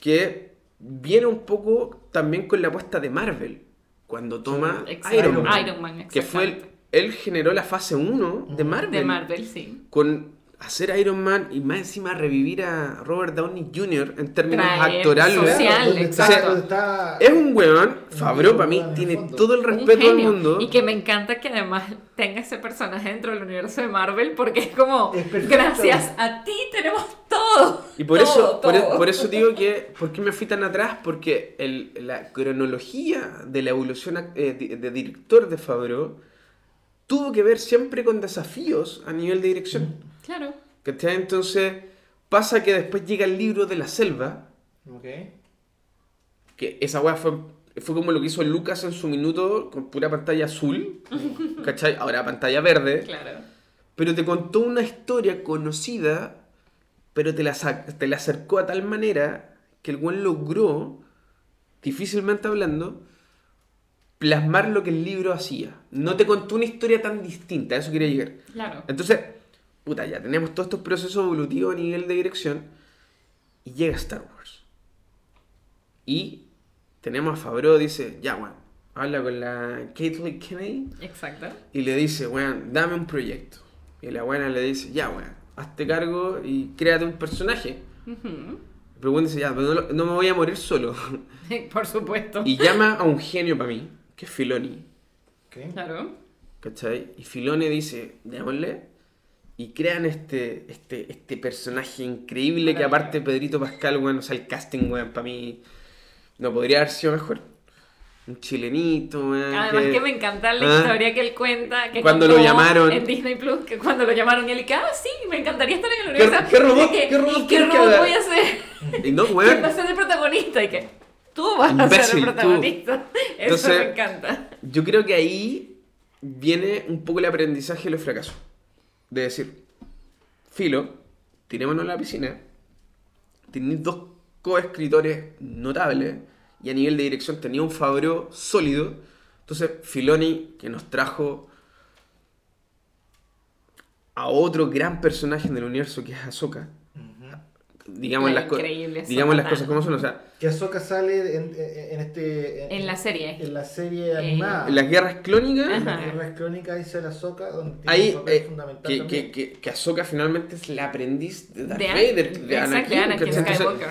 que viene un poco también con la apuesta de Marvel, cuando toma Exacto. Iron Man, Iron Man, que fue el- él generó la fase 1 de Marvel, De Marvel, sí. con hacer Iron Man y más encima revivir a Robert Downey Jr. en términos Traer actorales. social, exacto. Es un weón, Favreau para mí tiene fondo. todo el respeto del mundo. Y que me encanta que además tenga ese personaje dentro del universo de Marvel porque es como, Es gracias a ti tenemos todo. Y por Todo, eso, por, e- todo. por eso [laughs] digo que, ¿por qué me fui tan atrás? Porque el- la cronología de la evolución eh, de, de director de Favreau tuvo que ver siempre con desafíos a nivel de dirección. Claro. ¿Cachai? Entonces pasa que después llega el libro de la selva, Ok. que esa weá fue, fue como lo que hizo Lucas en su minuto con pura pantalla azul, [laughs] ¿cachai? Ahora pantalla verde. Claro. Pero te contó una historia conocida, pero te la, te la acercó a tal manera que el buen logró, difícilmente hablando, plasmar lo que el libro hacía. No te contó una historia tan distinta, a eso quería llegar. Claro. Entonces, puta, ya tenemos todos estos procesos evolutivos a nivel de dirección y llega Star Wars. Y tenemos a Favreau, dice, ya, bueno, habla con la Caitlyn Kennedy Exacto. y le dice, weón, dame un proyecto. Y la buena le dice, ya, weón, hazte cargo y créate un personaje. Pero weón dice, ya, pero no, no me voy a morir solo. [laughs] Por supuesto. y llama a un genio para mí, que es Filoni. ok. Claro. ¿Cachai? Y Filoni dice, démosle. Y crean este, este, este personaje increíble que aparte Pedrito Pascal, weón, o sea, el casting, weón, para mí no podría haber sido mejor. un chilenito, weón, Además que me encanta la Ah. historia que él cuenta. Que Cuando lo llamaron. En Disney Plus, que cuando lo llamaron y él que, ah, sí, me encantaría estar en el ¿Qué- universo. qué robot- Y que, qué robot ¿Y qué robot voy a hacer? Y no, [laughs] ¿Quién weón. va a ser el protagonista? Y que tú vas a ser el tú. protagonista. Eso Entonces- me encanta. Yo creo que ahí viene un poco el aprendizaje de los fracasos. De decir, filo, tirémonos a la piscina. Tenéis dos coescritores notables. Y a nivel de dirección tenía un Favreau sólido. Entonces, Filoni, que nos trajo a otro gran personaje en el universo que es Ahsoka. Digamos, las, co- increíble, digamos las cosas como son. O sea, Que Ahsoka sale en, en- en este... En la serie. En la serie animada. en las guerras clónicas. En las guerras clónicas dice la Ahsoka, donde tiene Ahí, un papel eh, fundamental que, también. que, que, que Ahsoka finalmente es la aprendiz de Darth De, Vader, de Anakin. de Anakin Skywalker.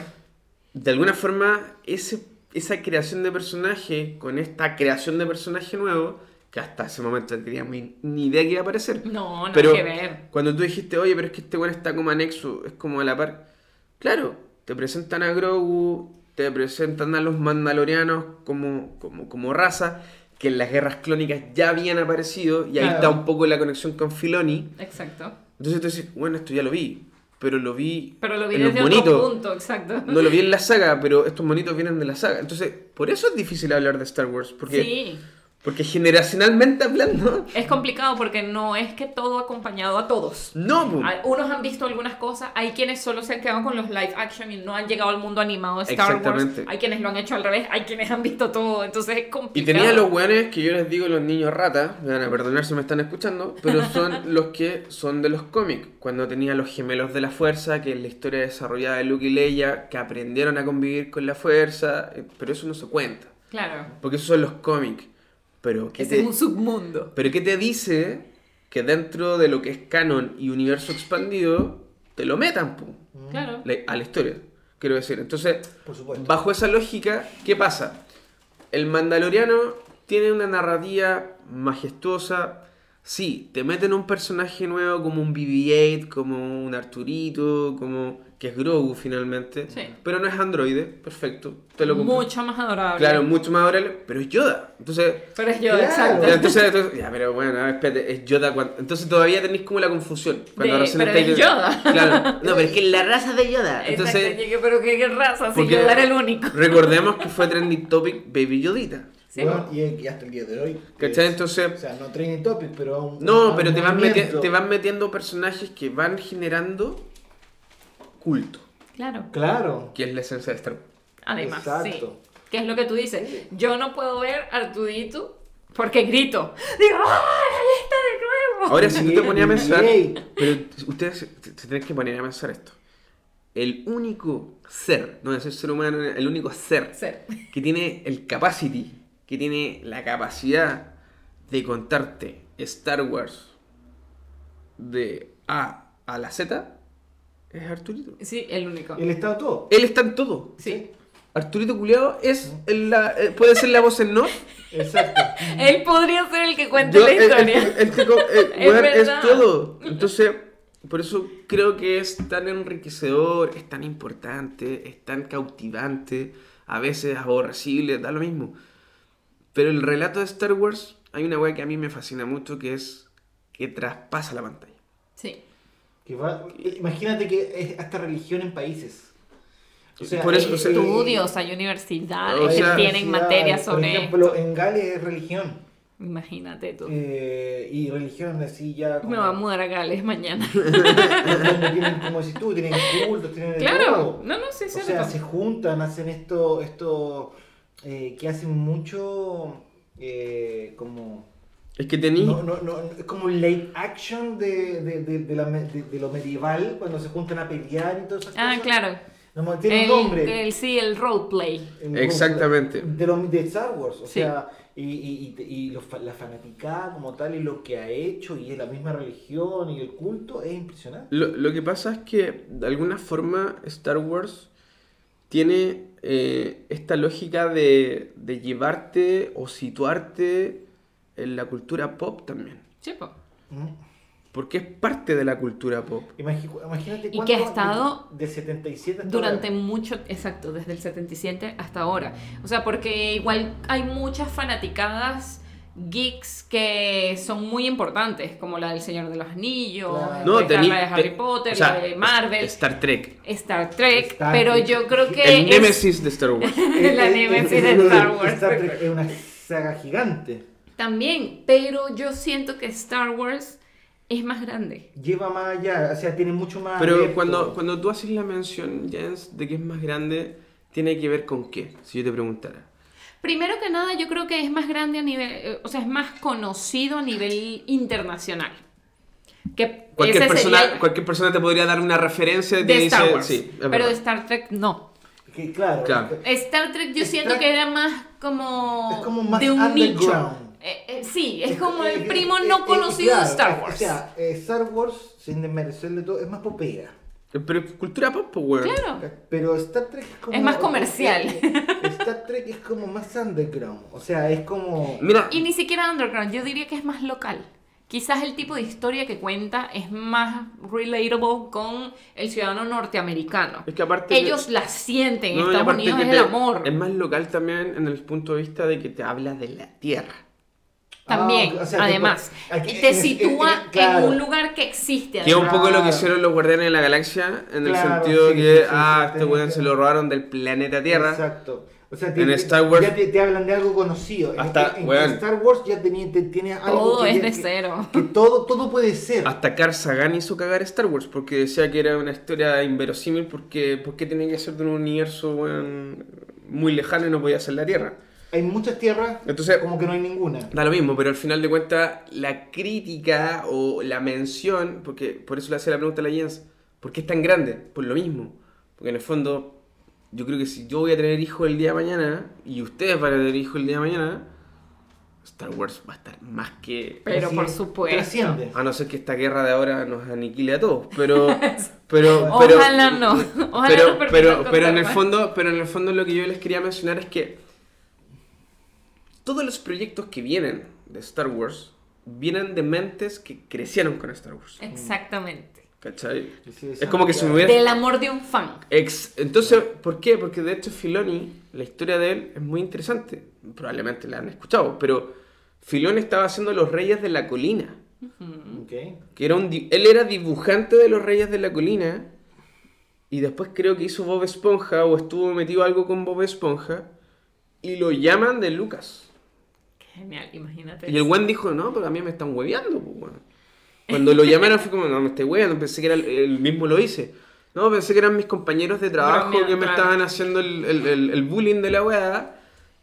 de alguna forma, ese, esa creación de personaje con esta creación de personaje nuevo, que hasta ese momento no teníamos ni- ni idea que iba a aparecer. No, no pero hay que ver. cuando tú dijiste, oye, pero es que este weón está como anexo, es como a la par. Claro, te presentan a Grogu, te presentan a los Mandalorianos como, como, como raza, que en las guerras clónicas ya habían aparecido, y ahí está un poco la conexión con Filoni. Exacto. Entonces tú dices, bueno, esto ya lo vi, pero lo vi Pero lo vi en los desde otro monitos. punto, exacto. No lo vi en la [laughs] saga, pero estos monitos vienen de la saga. Entonces, por eso es difícil hablar de Star Wars, porque, Sí. Porque generacionalmente hablando, Es complicado porque no es que todo ha acompañado a todos. no, Unos han visto algunas cosas, hay quienes solo se han quedado con los live action y no han llegado al mundo animado de Star Wars. Hay quienes lo han hecho al revés, hay quienes han visto todo, entonces es Y complicado. tenía los weones que yo les digo los niños ratas, me van a perdonar si me están escuchando, pero son [laughs] los que son de los cómics. Cuando tenía los gemelos de la fuerza, que es la historia desarrollada de Luke y Leia, que aprendieron a convivir con la fuerza, eh, pero eso no se cuenta, Claro. porque esos son los cómics. Pero ¿qué Ese te, es un submundo. pero ¿qué te dice que dentro de lo que es canon y universo expandido, te lo metan Claro. la- a la historia? Quiero decir, entonces, Por supuesto. Bajo esa lógica, ¿qué pasa? El Mandaloriano tiene una narrativa majestuosa. Sí, te meten un personaje nuevo como un BB-8, como un Arturito, como que es Grogu finalmente. Sí. Pero no es androide, perfecto. Te lo compro. Mucho más adorable. Claro, mucho más adorable, pero es Yoda. Entonces, Pero es yo, Claro. exacto. entonces, entonces- ya, pero bueno, ver, espérate, es Yoda. cuando- entonces todavía tenéis como la confusión. Cuando De- recién pero estáis es de- Yoda. Claro, no, pero es que es la raza de Yoda. Exacto, Entonces, llegué, pero qué, qué raza, si porque yo era el único. Recordemos que fue trending topic Baby Yodita. Sí, Bueno, y, y hasta el día de hoy. ¿Cachai? es- Entonces- O sea, no training topic, pero un. No, un pero te van, te van metiendo personajes que van generando culto, Claro. Claro. que es la esencia de Star Wars. Además, Exacto. sí. ¿Qué es lo que tú dices? Yo no puedo ver Artudito porque grito. Digo, ¡ay, ahí está de nuevo! Ahora, si tú te ponías a pensar, pero ustedes se, se tienen que poner a pensar esto. El único ser, no es el ser humano, el único ser Ser. que tiene el capacity, que tiene la capacidad de contarte Star Wars de A a la Z, es Arturito. Sí, el único. El estado todo. Él está en todo. Sí. Arturito Culeado es el- la, eh, puede ser la voz en no. Exacto. [laughs] Él podría ser el que cuente Yo- la el- el- historia. el tipo, eh, [laughs] Es todo. Entonces, por eso creo que es tan enriquecedor, es tan importante, es tan cautivante, a veces aborrecible, da lo mismo. Pero el relato de Star Wars, hay una weá que a mí me fascina mucho, que es que traspasa la pantalla. Sí. Que va- imagínate que es hasta religión en países. Por eso, o sea, Estudios, hay universidades O sea- que tienen materias Por sobre ejemplo, esto. en Gales es religión. Imagínate tú. Eh, y religión así ya. Me va a mudar a Gales mañana. [laughs] tienen, como si tú, tienen cultos, tienen claro. todo. No, no, sí, O cierto. sea, se juntan, hacen esto, esto eh, que hacen mucho eh, como... Es que tení. No, no, no, es como un late action de, de, de, de la me- de- de lo medieval, cuando se juntan a pelear y todas esas Ah, cosas. claro. No, tiene El, un nombre. el- sí, el roleplay. En- Exactamente. De, lo, de Star Wars, o Sí. sea, y, y, y, y lo fa- la fanaticada como tal y lo que ha hecho y la misma religión y el culto es impresionante. Lo, lo que pasa es que de alguna forma Star Wars tiene eh, esta lógica de, de llevarte o situarte en la cultura pop también. Sí, po. Mm. Porque es parte de la cultura pop. Imagínate Y que ha cuánto- estado Del 77 hasta Durante ahora. mucho, exacto, desde el 77 hasta ahora. O sea, porque igual hay muchas fanaticadas geeks que son muy importantes, como la del Señor de los Anillos, Claro. No, tení- la de Harry te- Potter, o sea, la de Marvel, Star Trek. Star Trek, Star pero Trek. yo creo que El es- némesis de Star Wars. [laughs] [laughs] la némesis eh, de Star Wars. Star Trek es una saga gigante. También, pero yo siento que Star Wars es más grande. Lleva más allá, o sea, tiene mucho más. Pero abierto. cuando, cuando tú haces la mención, Jens, de que es más grande, tiene que ver con qué, si yo te preguntara. Primero que nada, yo creo que es más grande a nivel, eh, o sea, es más conocido a nivel internacional. Que Cualquier ese persona, sería cualquier persona te podría dar una referencia de dice, Star Wars. sí, es pero verdad. de Star Trek no. Que, claro, Claro. Star Trek yo Star- siento que era más como, Es como más de un nicho. Eh, eh, sí, es como Eh, el eh, primo eh, no eh, conocido claro, de Star eh, Wars. O sea, eh, Star Wars, sin desmerecerle todo, es más popera. Pero es cultura pop, pues, weón. claro. Pero Star Trek es como. Es más comercial. Star Trek es como más underground. O sea, es como. Mira, Y ni siquiera underground, yo diría que es más local. Quizás el tipo de historia que cuenta es más relatable con el ciudadano norteamericano. es que aparte... Ellos la sienten, en No, Estados Unidos es te- el amor. Es más local también en el punto de vista de que te habla de la tierra. También, Ah, o sea, que además, aquí- te en- en- sitúa en- claro. en un lugar que existe. Que es un poco lo que hicieron los guardianes de la galaxia, en el sentido sí, que, sí, ah, sí, este weón se lo robaron del planeta Tierra. Exacto. O sea, En Star Wars- ya te, te hablan de algo conocido. En- Hasta, en, en weón. Star Wars ya tenía, te- tiene algo Todo que es ya- de que- cero. Que todo, todo puede ser. Hasta Carl Sagan hizo cagar Star Wars porque decía que era una historia inverosímil porque, porque tenía que ser de un universo muy lejano y no podía ser la Tierra. Hay muchas tierras, Entonces- como que no hay ninguna. Da lo mismo, pero al final de cuentas la crítica o la mención, porque por eso le hacía la pregunta a la Jens, ¿por qué es tan grande? Por lo mismo. Porque en el fondo, yo creo que si yo voy a tener hijos el día de mañana y ustedes van a tener hijos el día de mañana, Star Wars va a estar más que... Pero por supuesto. Trasciende. A no ser que esta guerra de ahora nos aniquile a todos, pero... pero, [laughs] pero Ojalá no. Ojalá pero, permitan pero, pero en el fondo, pero en el fondo lo que yo les quería mencionar es que todos los proyectos que vienen de Star Wars vienen de mentes que crecieron con Star Wars. Exactamente. ¿Cachai? Sí, Es como que si me. Del amor de un fan. Ex- Entonces, ¿por qué? Porque de hecho Filoni, la historia de él es muy interesante. Probablemente la han escuchado, pero Filoni estaba haciendo Los Reyes de la Colina. Ok. Que era un di- él era dibujante de Los Reyes de la Colina. Y después creo que hizo Bob Esponja o estuvo metido algo con Bob Esponja. Y lo llaman de Lucas. Genial, imagínate. Y el buen dijo, no, pero a mí me están hueveando. pues, weón". Cuando lo llamaron fue como, no, me estoy hueveando. Pensé que era el, el mismo lo hice. No, pensé que eran mis compañeros de trabajo que me claro. estaban haciendo el, el- el- bullying de la weá.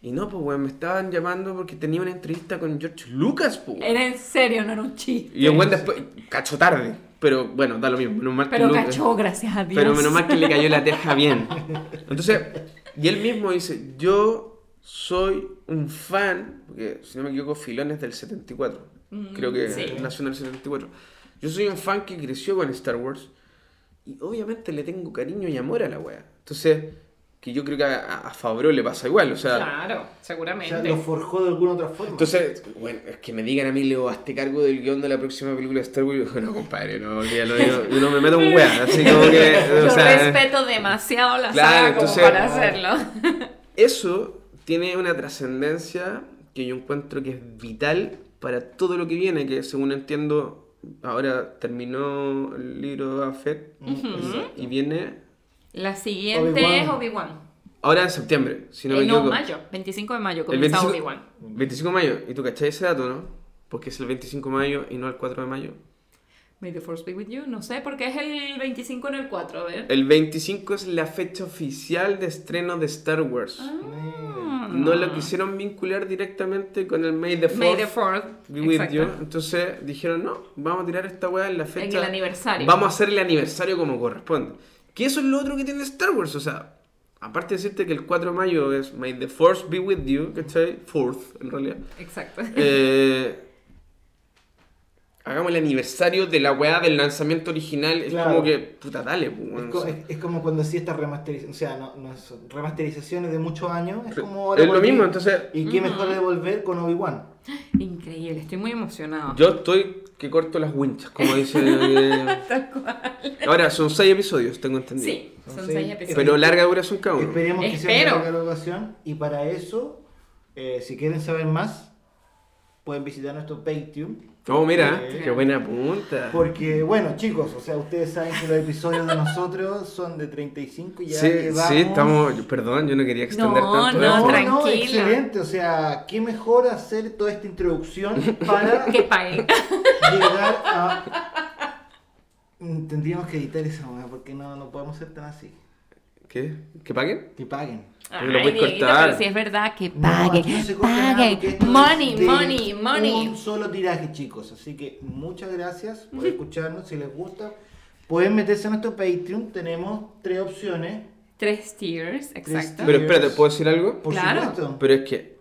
Y no, pues weón, me estaban llamando porque tenía una entrevista con George Lucas, pues. weón. Era en serio, no era un chiste. Y el buen después, cachó tarde. Pero bueno, da lo mismo. menos mal que Pero Lucas- cachó, gracias a Dios. Pero menos mal que le cayó la [laughs] teja bien. Entonces, y él mismo dice, yo soy un fan, porque si no me equivoco, Filón es del 74. Mm, Creo que sí. nació en el 74. Yo soy un fan que creció con Star Wars y obviamente le tengo cariño y amor a la wea. Entonces, que yo creo que a, a Favreau le pasa igual, o sea... Claro, O seguramente. sea, lo forjó de alguna otra forma. Entonces, bueno, es que me digan a mí, Leo, hazte cargo del guion de la próxima película de Star Wars. Y yo, no, compadre, no, ya lo digo, yo no me meto en wea, así como que, o Yo sea, respeto demasiado la Claro, saga como entonces- para hacerlo. eso tiene una trascendencia que yo encuentro que es vital para todo lo que viene, que según entiendo, ahora terminó el libro de Fett y viene La siguiente es Obi-Wan. ahora en septiembre, si no Eh, me no, equivoco. mayo. 25 de mayo comienza 25, Obi-Wan. 25 de mayo, y tú cachai ese dato, ¿no? Porque es el 25 de mayo y no el 4 de mayo. May the Force be with you. No sé, porque es el 25 en el 4, a ver. El 25 es la fecha oficial de estreno de Star Wars. Ah. No lo quisieron vincular directamente con el May the 4th. May the 4th. Be with you. Entonces dijeron, no, vamos a tirar esta weá en la fecha. En el aniversario. Vamos a hacer el aniversario como corresponde. Que eso es lo otro que tiene Star Wars. O sea, aparte de decirte que el 4 de mayo es May the Force be with you, ¿cachai? Fourth, en realidad. Exacto. Eh, hagamos el aniversario de la weá del lanzamiento original. Es Claro. como que, puta, dale, pues, Es, weón, co- o sea. es- es como cuando hacía estas remasterizaciones, o sea, no, no son remasterizaciones de muchos años, es como Es lo mismo, entonces. Y qué mejor de volver con Obi-Wan. Increíble, estoy muy emocionado. Yo estoy que corto las winchas, como dice. eh, [laughs] Tal cual. Ahora, son seis episodios, tengo entendido. Sí, son Entonces, seis episodios. Pero larga duración cada uno. Esperemos que sea Espero. una larga ocasión. Y para eso, eh, si quieren saber más, pueden visitar nuestro Patreon. Oh, mira, Eh, qué buena punta. Porque, bueno, chicos, o sea, ustedes saben que los episodios de nosotros son de 35 y ya Sí, llevamos... sí, estamos. Perdón, yo no quería extender No, tanto. no. No, no, tranquila. excelente. O sea, qué mejor hacer toda esta introducción [laughs] para Que paguen. llegar a... Tendríamos que editar esa porque no, no podemos ser tan así. ¿Qué? ¿Que paguen? Que paguen. Pero lo Ay, puedes Dieguito, cortar. pero si es verdad que paguen, no paguen. Money, money, money. Un solo tiraje, chicos. Así que muchas gracias por escucharnos. Si les gusta, pueden meterse a nuestro Patreon. Tenemos tres opciones. Tres tiers, exacto. Pero espérate, ¿puedo decir algo? Por Claro. supuesto. Pero es que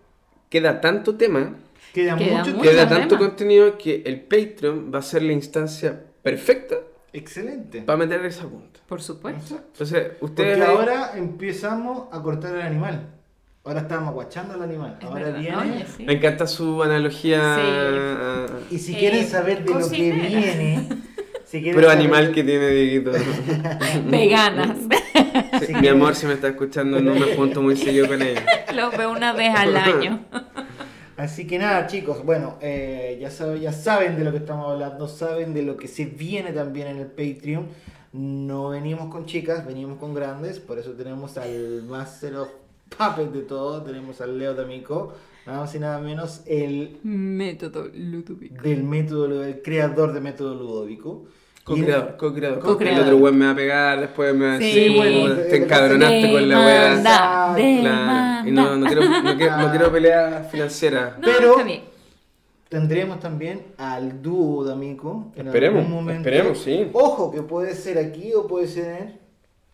queda tanto tema, Queda, Queda mucho mucho queda tema. tanto contenido que el Patreon va a ser la instancia perfecta Excelente. para meter esa punta. Por supuesto. Entonces, ustedes. Porque ahora empezamos a cortar el animal. Ahora estamos guachando al animal. Es ahora verdad. viene. Me encanta su analogía. Sí. Y si Eh, quieren saber de lo que viene. Si Pero saber animal que tiene Dieguito. [laughs] Veganas. Sí, mi amor, si me está escuchando, no me junto muy seguido con ella. Los veo una vez al año. [laughs] Así que nada, chicos, bueno, eh, ya, saben, ya saben de lo que estamos hablando, saben de lo que se viene también en el Patreon. No venimos con chicas, venimos con grandes, por eso tenemos al Master of Puppet de todo, tenemos al Leo D'Amico, nada más y nada menos el Método Ludovico. del método, el creador de método Ludovico. Co-creador. El otro weón me va a pegar, después me va a Sí. decir, bueno, te encabronaste con la weá. Claro. Y no, no, quiero, no, quiero, no quiero [laughs] pelea financiera. No, Pero-. Tendremos también al dúo D'Amico. en Esperemos, algún momento. esperemos, sí. Ojo, que puede ser aquí o puede ser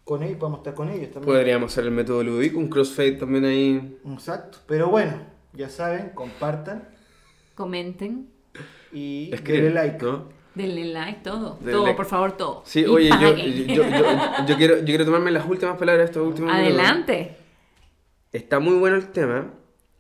con ellos, podemos estar con ellos también. Podríamos hacer el método Ludovico, un crossfade también ahí. Exacto. Pero bueno, ya saben, compartan Comenten, y denle like. ¿no? Denle like, todo. Denle todo, like. por favor, todo. Sí, Y oye, yo, yo, quiero, yo quiero tomarme las últimas palabras de estos últimos minutos. Adelante. Está muy bueno el tema.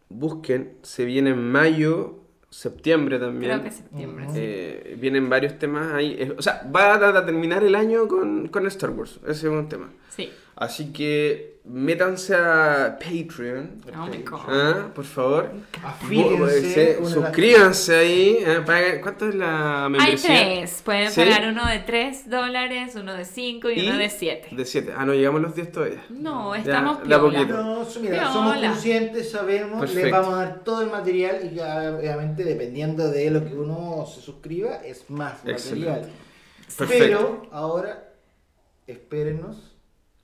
Busquen, se viene en mayo, septiembre también. Creo que septiembre. sí. Eh, vienen varios temas ahí. Eh, O sea, va a, a terminar el año con, con Star Wars. Ese es un tema. Sí. Así que métanse a Patreon. Oh my God. Ah, por favor. Afíliense, Bu- una se- de las- suscríbanse ahí. eh, ¿Cuánto es la Hay membresía? tres. Pueden ¿Sí? pagar uno de 3 dólares, uno de 5 y, uno de 7. De 7. Ah, no llegamos a los 10 todavía. No, Ya, estamos de a piola. No, mira, Piola. somos conscientes, sabemos, les Perfecto. vamos a dar todo el material y ya, obviamente dependiendo de lo que uno se suscriba es más Excelente. material. Perfecto. Pero ahora espérennos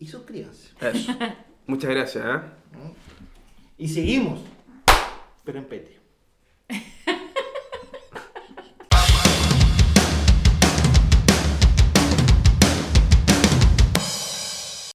y suscríbanse. Eso. [laughs] Muchas gracias. ¿eh? Y seguimos, pero en Patreon.